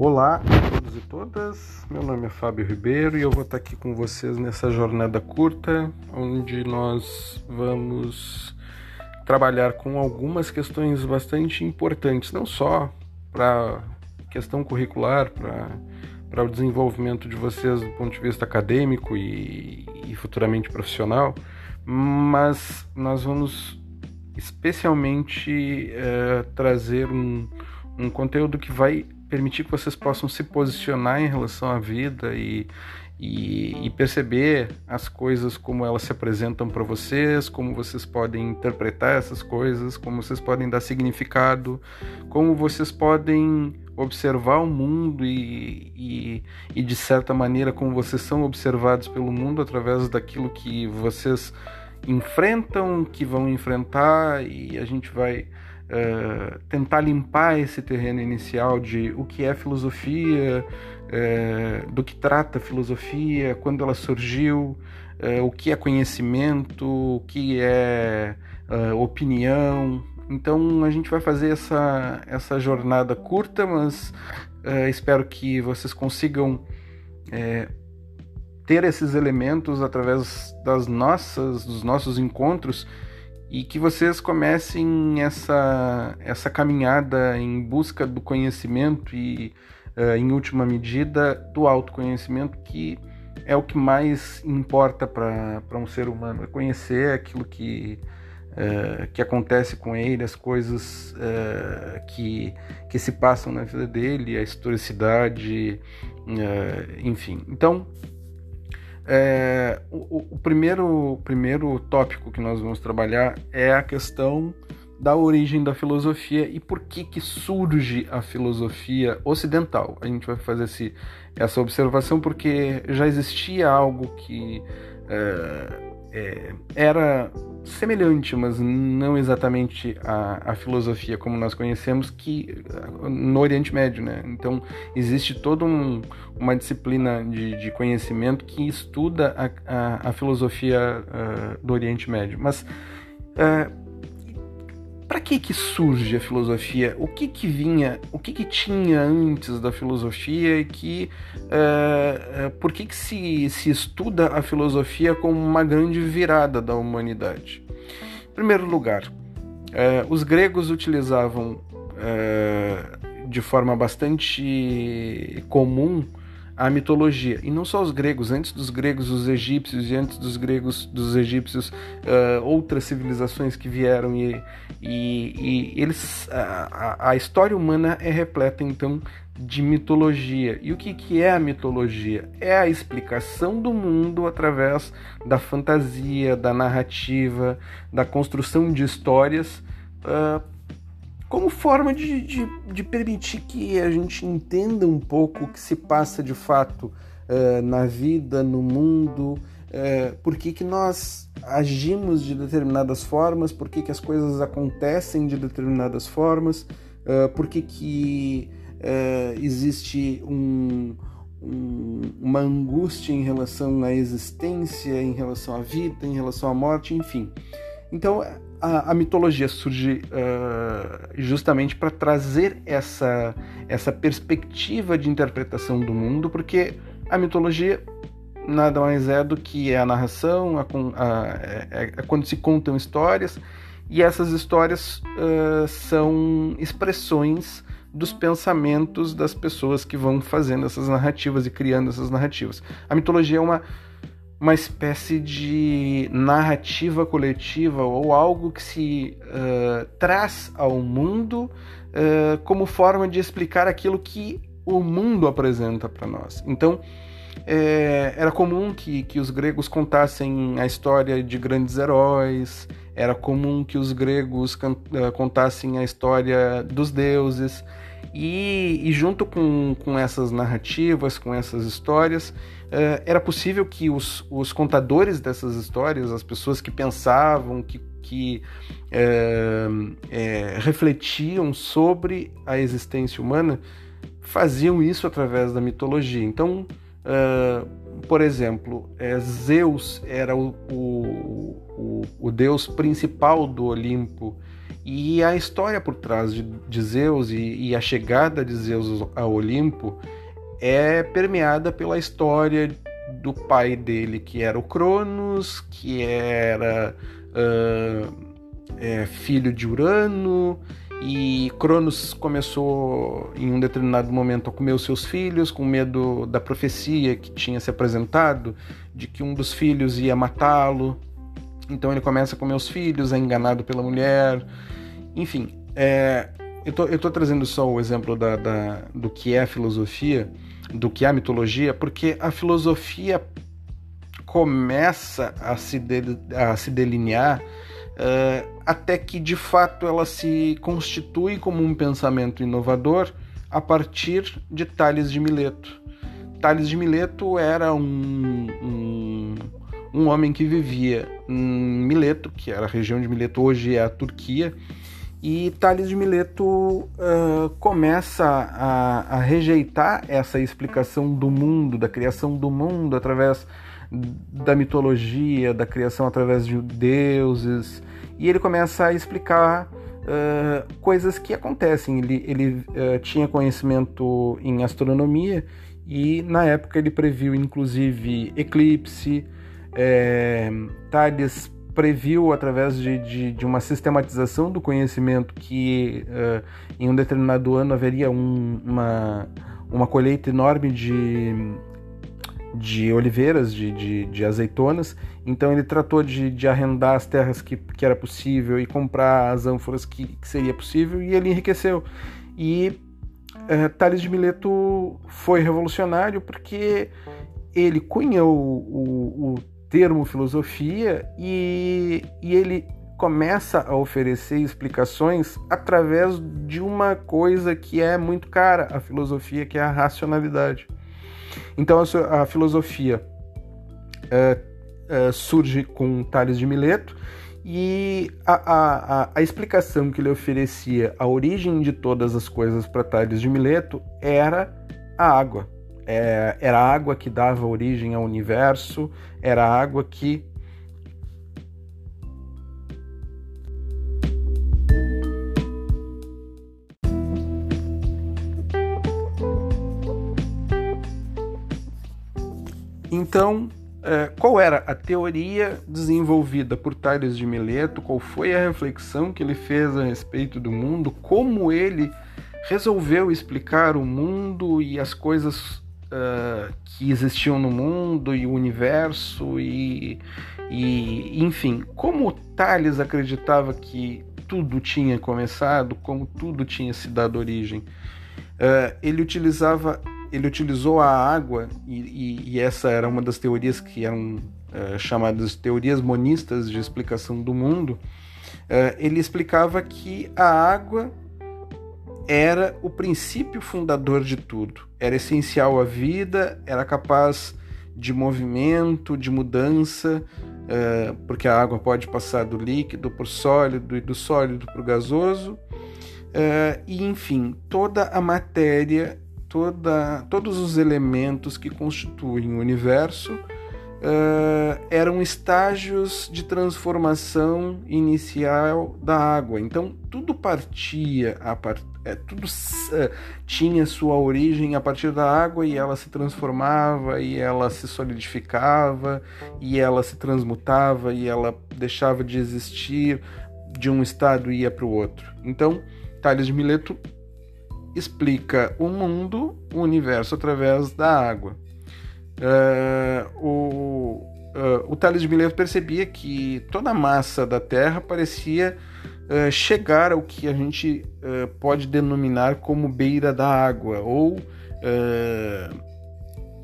Olá a todos e todas, meu nome é Fábio Ribeiro e eu vou estar aqui com vocês nessa jornada curta, onde nós vamos trabalhar com algumas questões bastante importantes, não só para questão curricular, para o desenvolvimento de vocês do ponto de vista acadêmico e, e futuramente profissional, mas nós vamos especialmente é, trazer um, um conteúdo que vai permitir que vocês possam se posicionar em relação à vida e, e, e perceber as coisas como elas se apresentam para vocês, como vocês podem interpretar essas coisas, como vocês podem dar significado, como vocês podem observar o mundo e, e, e de certa maneira como vocês são observados pelo mundo através daquilo que vocês enfrentam, que vão enfrentar e a gente vai uh, tentar limpar esse terreno inicial de o que é filosofia, uh, do que trata filosofia, quando ela surgiu, uh, o que é conhecimento, o que é opinião. Então a gente vai fazer essa, essa jornada curta, mas espero que vocês consigam ter esses elementos através das nossas, dos nossos encontros e que vocês comecem essa, essa caminhada em busca do conhecimento e, uh, em última medida, do autoconhecimento, que é o que mais importa para um ser humano, é conhecer aquilo que, uh, que acontece com ele, as coisas uh, que, que se passam na vida dele, a historicidade, enfim. Então, é, o, o, primeiro, primeiro tópico que nós vamos trabalhar é a questão da origem da filosofia e por que, que surge a filosofia ocidental. A gente vai fazer esse, essa observação porque já existia algo que é, é, era semelhante, mas não exatamente a, a, filosofia como nós conhecemos, que no Oriente Médio, né? Então existe toda um, uma disciplina de, de, conhecimento que estuda a, a, a filosofia uh, do Oriente Médio. Mas uh, para que que surge a filosofia? O que que vinha, o que que tinha antes da filosofia e que uh, uh, por que que se, se estuda a filosofia como uma grande virada da humanidade? Em primeiro lugar, uh, os gregos utilizavam de forma bastante comum a mitologia. E não só os gregos, antes dos gregos, os egípcios, e antes dos gregos, dos egípcios, uh, outras civilizações que vieram e, e, e eles. A, a, história humana é repleta, então, de mitologia. E o que, que é a mitologia? É a explicação do mundo através da fantasia, da narrativa, da construção de histórias. Uh, como forma de, de, de, permitir que a gente entenda um pouco o que se passa de fato uh, na vida, no mundo, uh, por que, que nós agimos de determinadas formas, por que, que as coisas acontecem de determinadas formas, uh, por que, que existe um, um, uma angústia em relação à existência, em relação à vida, em relação à morte, enfim. Então, a, a mitologia surge uh, justamente para trazer essa, essa perspectiva de interpretação do mundo, porque a mitologia nada mais é do que a narração, a, a, é, é, quando se contam histórias, e essas histórias uh, são expressões dos pensamentos das pessoas que vão fazendo essas narrativas e criando essas narrativas. A mitologia é uma uma espécie de narrativa coletiva ou algo que se uh, traz ao mundo uh, como forma de explicar aquilo que o mundo apresenta para nós. Então, é, era comum que, que os gregos contassem a história de grandes heróis, era comum que os gregos contassem a história dos deuses, e, e junto com, com essas narrativas, com essas histórias, uh, era possível que os, os contadores dessas histórias, as pessoas que pensavam, que, que uh, uh, refletiam sobre a existência humana, faziam isso através da mitologia. Então, por exemplo, Zeus era o, o, o, o deus principal do Olimpo E a história por trás de, de Zeus e, e, a chegada de Zeus ao Olimpo é permeada pela história do pai dele, que era o Cronos, que era uh, é, filho de Urano, e Cronos começou em um determinado momento a comer os seus filhos, com medo da profecia que tinha se apresentado, de que um dos filhos ia matá-lo. Então ele começa a comer os filhos, é enganado pela mulher. Enfim, é, eu, tô trazendo só o exemplo da, da, do que é filosofia, do que a mitologia, porque a filosofia começa a se, de, a se delinear uh, até que de fato ela se constitui como um pensamento inovador a partir de Tales de Mileto. Tales de Mileto era um, um, um homem que vivia em Mileto, que era a região de Mileto, hoje é a Turquia, e Tales de Mileto uh, começa a, a, rejeitar essa explicação do mundo, da criação do mundo através da mitologia, da criação através de deuses, e ele começa a explicar uh, coisas que acontecem. Ele, ele uh, tinha conhecimento em astronomia e na época ele previu inclusive eclipse. É, Tales previu através de, de, de, uma sistematização do conhecimento que uh, em um determinado ano haveria um, uma, uma colheita enorme de, de oliveiras, de, de, de azeitonas. Então ele tratou de, de arrendar as terras que, que era possível e comprar as ânforas que, que seria possível e ele enriqueceu. E uh, Tales de Mileto foi revolucionário porque ele cunhou o, o termo filosofia e, e ele começa a oferecer explicações através de uma coisa que é muito cara a filosofia, que é a racionalidade. Então a, filosofia é, é, surge com Tales de Mileto e a, a, a, explicação que ele oferecia, a origem de todas as coisas para Tales de Mileto era a água é, era a água que dava origem ao universo, era a água que Então, é, qual era a teoria desenvolvida por Tales de Mileto? Qual foi a reflexão que ele fez a respeito do mundo? Como ele resolveu explicar o mundo e as coisas uh, que existiam no mundo e o universo e, e enfim, como Tales acreditava que tudo tinha começado, como tudo tinha se dado origem, uh, ele utilizava, ele utilizou a água e, e, e, essa era uma das teorias que eram uh, chamadas teorias monistas de explicação do mundo. ele explicava que a água era o princípio fundador de tudo. Era essencial à vida, era capaz de movimento, de mudança, uh, porque a água pode passar do líquido para o sólido e do sólido para o gasoso. Uh, e enfim, toda a matéria, toda, todos os elementos que constituem o universo uh, eram estágios de transformação inicial da água. Então tudo partia a part... é, tudo uh, tinha sua origem a partir da água e ela se transformava e ela se solidificava e ela se transmutava e ela deixava de existir de um estado e ia para o outro. Então Tales de Mileto explica o mundo, o universo através da água. Uh, o Tales de Mileto percebia que toda a massa da Terra parecia uh, chegar ao que a gente pode denominar como beira da água, ou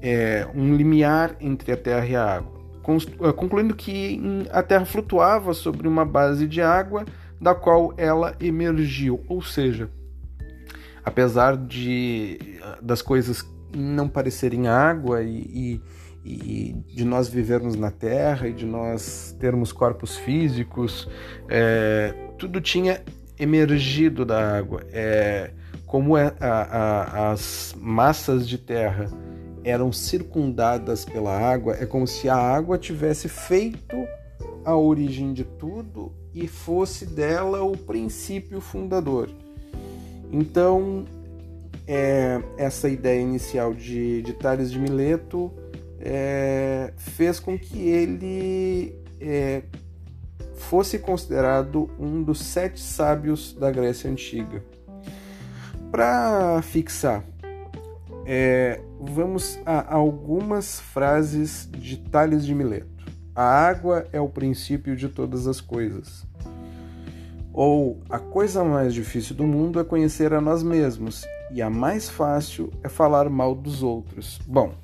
é, um limiar entre a Terra e a água, concluindo que a Terra flutuava sobre uma base de água da qual ela emergiu, ou seja, apesar de das coisas não parecerem água e, e, e, de nós vivermos na Terra e de nós termos corpos físicos, é, tudo tinha emergido da água. É, como é, a, a, as massas de terra eram circundadas pela água, é como se a água tivesse feito a origem de tudo e fosse dela o princípio fundador. Então, é, essa ideia inicial de, de Tales de Mileto é, fez com que ele é, fosse considerado um dos sete sábios da Grécia Antiga. Para fixar, é, vamos a algumas frases de Tales de Mileto. A água é o princípio de todas as coisas. Ou a coisa mais difícil do mundo é conhecer a nós mesmos, e a mais fácil é falar mal dos outros. Bom,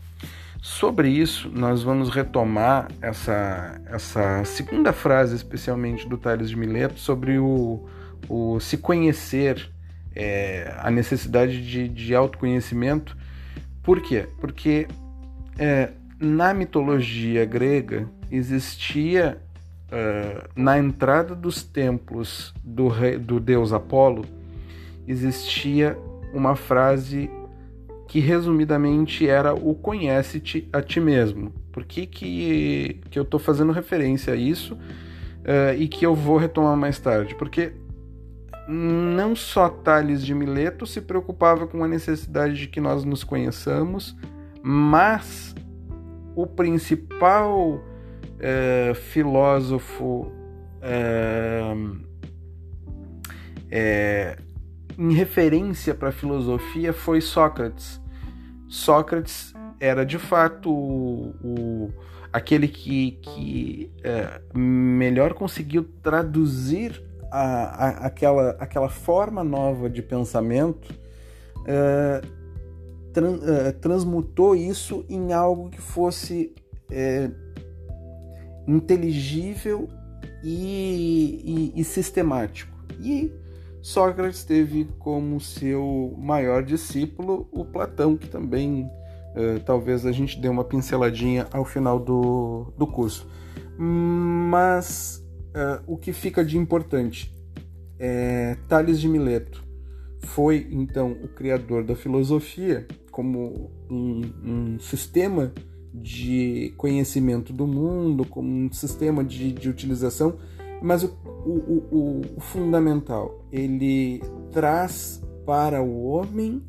sobre isso nós vamos retomar essa, essa segunda frase, especialmente do Tales de Mileto, sobre o, o se conhecer, é, a necessidade de, de autoconhecimento por quê? Porque é, na mitologia grega existia uh, na entrada dos templos do, rei, do deus Apolo existia uma frase que resumidamente era o conhece-te a ti mesmo. Por que, que, que eu estou fazendo referência a isso uh, e que eu vou retomar mais tarde? Porque não só Tales de Mileto se preocupava com a necessidade de que nós nos conheçamos, mas o principal é, filósofo é, é, em referência para a filosofia foi Sócrates. Sócrates era de fato o, o aquele que, que é, melhor conseguiu traduzir a, a, aquela, aquela forma nova de pensamento é, tran, é, transmutou isso em algo que fosse é, inteligível e, e, e, sistemático. E Sócrates teve como seu maior discípulo o Platão, que também é, talvez a gente dê uma pinceladinha ao final do, do curso. Mas uh, o que fica de importante? É, Tales de Mileto foi então o criador da filosofia como um, um sistema de conhecimento do mundo, como um sistema de, de utilização, mas o, o, o, o fundamental, ele traz para o homem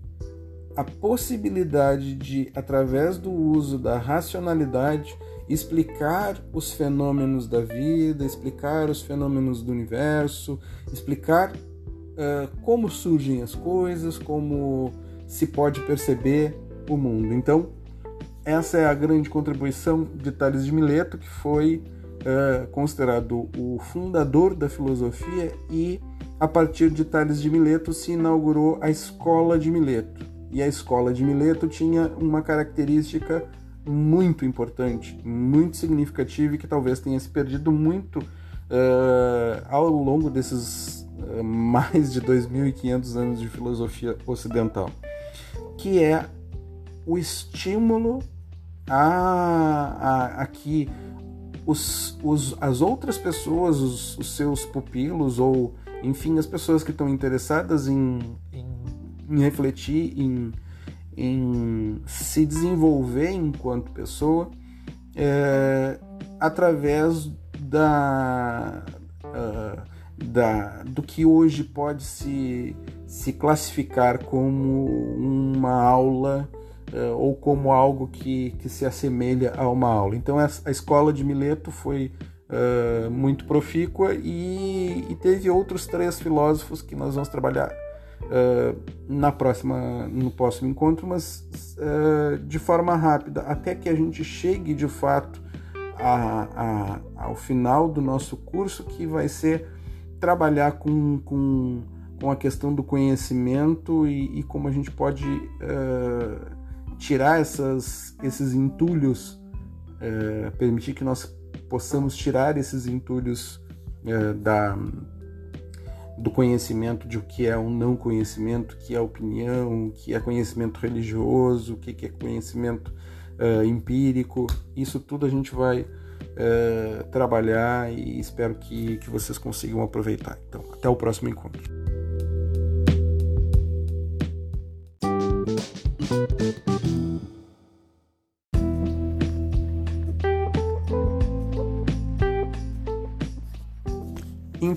a possibilidade de, através do uso da racionalidade, explicar os fenômenos da vida, explicar os fenômenos do universo, explicar uh, como surgem as coisas, como se pode perceber o mundo. Então, essa é a grande contribuição de Tales de Mileto, que foi uh, considerado o fundador da filosofia e a partir de Tales de Mileto se inaugurou a Escola de Mileto. E a Escola de Mileto tinha uma característica muito importante, muito significativo e que talvez tenha se perdido muito uh, ao longo desses uh, mais de 2.500 anos de filosofia ocidental, que é o estímulo a, a, a que os, os, as outras pessoas, os, os, seus pupilos ou, enfim, as pessoas que estão interessadas em, em, em refletir, em em se desenvolver enquanto pessoa é, através da, uh, da, do que hoje pode se, se classificar como uma aula ou como algo que, que se assemelha a uma aula. Então a, escola de Mileto foi uh, muito profícua e, e teve outros três filósofos que nós vamos trabalhar uh, na próxima, no próximo encontro, mas uh, de forma rápida, até que a gente chegue de fato a, a, ao final do nosso curso, que vai ser trabalhar com, com, com a questão do conhecimento e, e como a gente pode tirar essas, esses entulhos, permitir que nós possamos tirar esses entulhos da do conhecimento de o que é um não conhecimento, o que é opinião, o que é conhecimento religioso, o que é conhecimento uh, empírico. Isso tudo a gente vai uh, trabalhar e espero que, que vocês consigam aproveitar. Então, até o próximo encontro.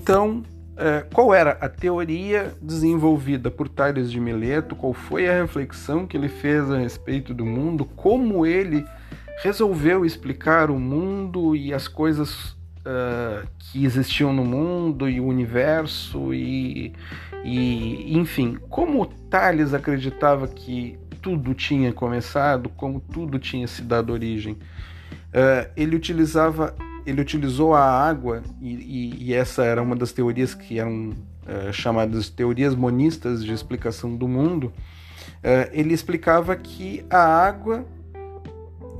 Então, é, qual era a teoria desenvolvida por Tales de Mileto? Qual foi a reflexão que ele fez a respeito do mundo? Como ele resolveu explicar o mundo e as coisas uh, que existiam no mundo e o universo e, e enfim, como Tales acreditava que tudo tinha começado, como tudo tinha se dado origem. Uh, ele utilizava ele utilizou a água, e, e, e, essa era uma das teorias que eram uh, chamadas teorias monistas de explicação do mundo. Uh, ele explicava que a água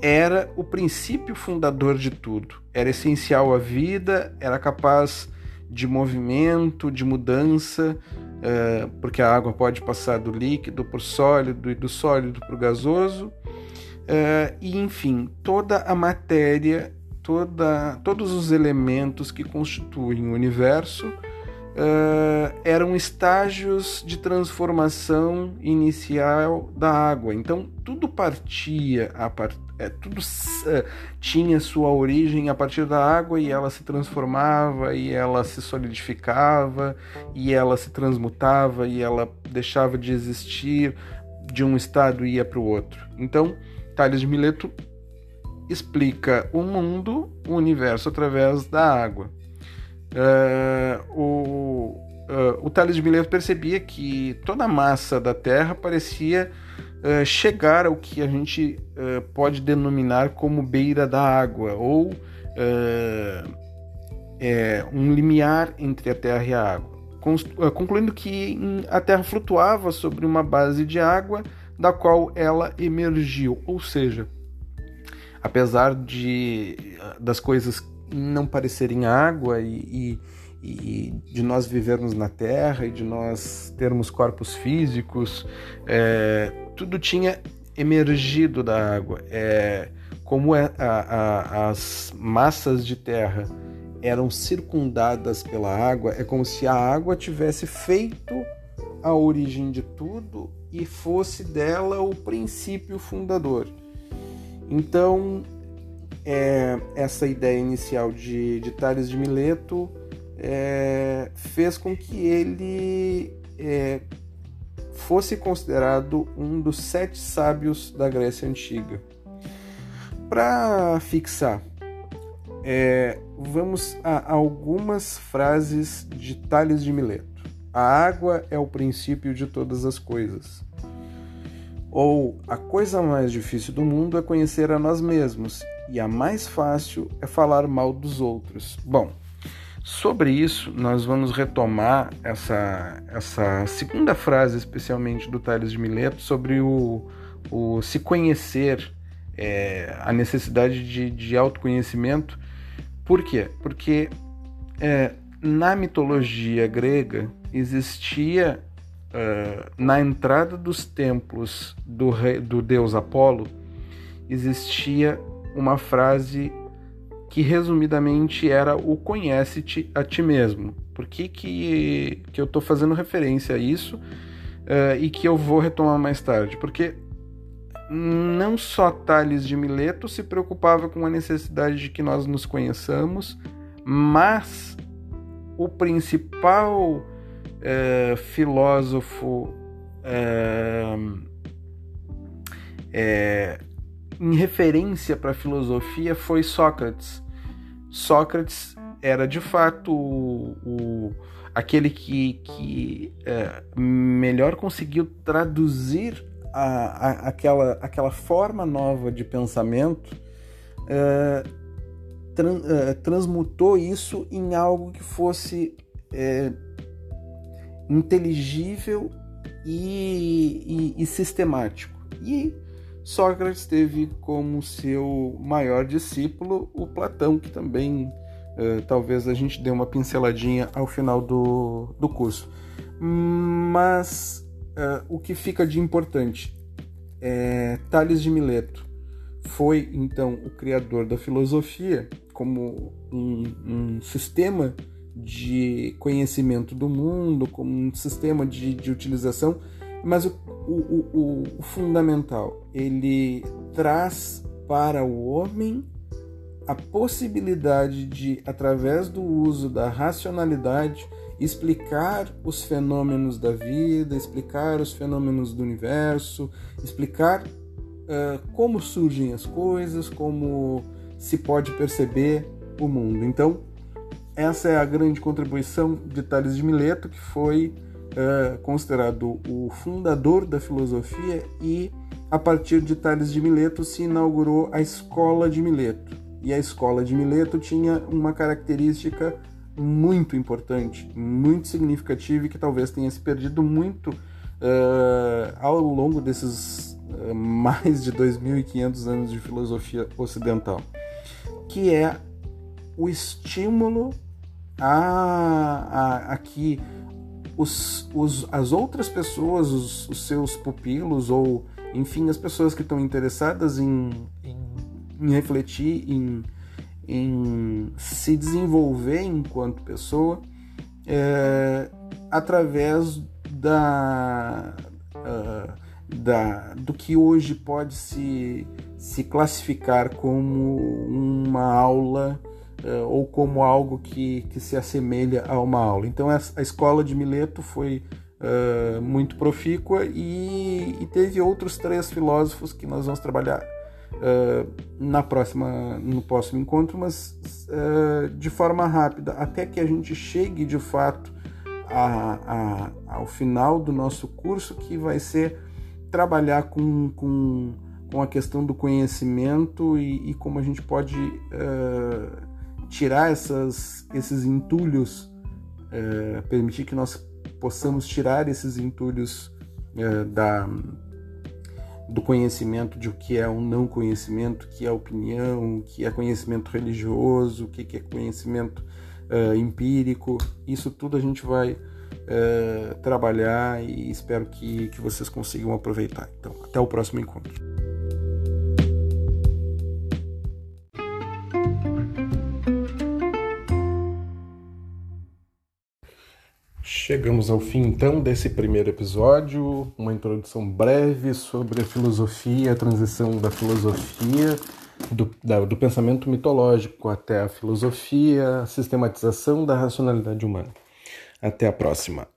era o princípio fundador de tudo, era essencial à vida, era capaz de movimento, de mudança, uh, porque a água pode passar do líquido para o sólido e do sólido para o gasoso. e enfim, toda a matéria toda, todos os elementos que constituem o universo uh, eram estágios de transformação inicial da água. Então tudo partia a part... é, tudo uh, tinha sua origem a partir da água e ela se transformava e ela se solidificava e ela se transmutava e ela deixava de existir de um estado e ia para o outro. Então Tales de Mileto explica o mundo, o universo através da água. Uh, o, uh, o Tales de Mileto percebia que toda a massa da Terra parecia uh, chegar ao que a gente pode denominar como beira da água, ou é, um limiar entre a Terra e a água, concluindo que a Terra flutuava sobre uma base de água da qual ela emergiu, ou seja, apesar de das coisas não parecerem água e, e, e, de nós vivermos na Terra e de nós termos corpos físicos, é, tudo tinha emergido da água. É, como é, a, a, as massas de terra eram circundadas pela água, é como se a água tivesse feito a origem de tudo e fosse dela o princípio fundador. Então, é, essa ideia inicial de, de Tales de Mileto é, fez com que ele é, fosse considerado um dos sete sábios da Grécia Antiga. Para fixar, é, vamos a algumas frases de Tales de Mileto. A água é o princípio de todas as coisas. Ou a coisa mais difícil do mundo é conhecer a nós mesmos, e a mais fácil é falar mal dos outros. Bom, sobre isso nós vamos retomar essa, essa segunda frase, especialmente do Tales de Mileto, sobre o, o se conhecer, é, a necessidade de, de autoconhecimento. Por quê? Porque é, na mitologia grega existia uh, na entrada dos templos do, rei, do deus Apolo existia uma frase que resumidamente era o conhece-te a ti mesmo. Por que, que, que eu estou fazendo referência a isso uh, e que eu vou retomar mais tarde? Porque não só Tales de Mileto se preocupava com a necessidade de que nós nos conheçamos, mas o principal é, filósofo é, em referência para a filosofia foi Sócrates. Sócrates era de fato o, o aquele que, que é, melhor conseguiu traduzir a, a, aquela, aquela forma nova de pensamento, é, tran, é, transmutou isso em algo que fosse inteligível e, e, e sistemático. E Sócrates teve como seu maior discípulo o Platão, que também uh, talvez a gente dê uma pinceladinha ao final do, do curso. Mas uh, o que fica de importante é Tales de Mileto foi então o criador da filosofia como um, um sistema de conhecimento do mundo, como um sistema de, de utilização, mas o, o, o, o fundamental, ele traz para o homem a possibilidade de, através do uso da racionalidade, explicar os fenômenos da vida, explicar os fenômenos do universo, explicar uh, como surgem as coisas, como se pode perceber o mundo. Então, essa é a grande contribuição de Tales de Mileto, que foi uh, considerado o fundador da filosofia e a partir de Tales de Mileto se inaugurou a Escola de Mileto. E a Escola de Mileto tinha uma característica muito importante, muito significativa e que talvez tenha se perdido muito uh, ao longo desses uh, mais de 2.500 anos de filosofia ocidental, que é o estímulo a, a, a que os, os, as outras pessoas, os, os, seus pupilos ou, enfim, as pessoas que estão interessadas em, em, em refletir, em em se desenvolver enquanto pessoa é, através da, uh, da, do que hoje pode se, se classificar como uma aula ou como algo que, que se assemelha a uma aula. Então a escola de Mileto foi uh, muito profícua e, e teve outros três filósofos que nós vamos trabalhar uh, na próxima, no próximo encontro, mas uh, de forma rápida, até que a gente chegue de fato a, a, ao final do nosso curso, que vai ser trabalhar com, com, com a questão do conhecimento e, e como a gente pode uh, tirar essas, esses entulhos, permitir que nós possamos tirar esses entulhos da do conhecimento de o que é o não conhecimento, o que é opinião, o que é conhecimento religioso, o que é conhecimento uh, empírico. Isso tudo a gente vai uh, trabalhar e espero que, que vocês consigam aproveitar. Então, até o próximo encontro. Chegamos ao fim então desse primeiro episódio, uma introdução breve sobre a filosofia, a transição da filosofia, do, da, do pensamento mitológico até a filosofia, a sistematização da racionalidade humana. Até a próxima!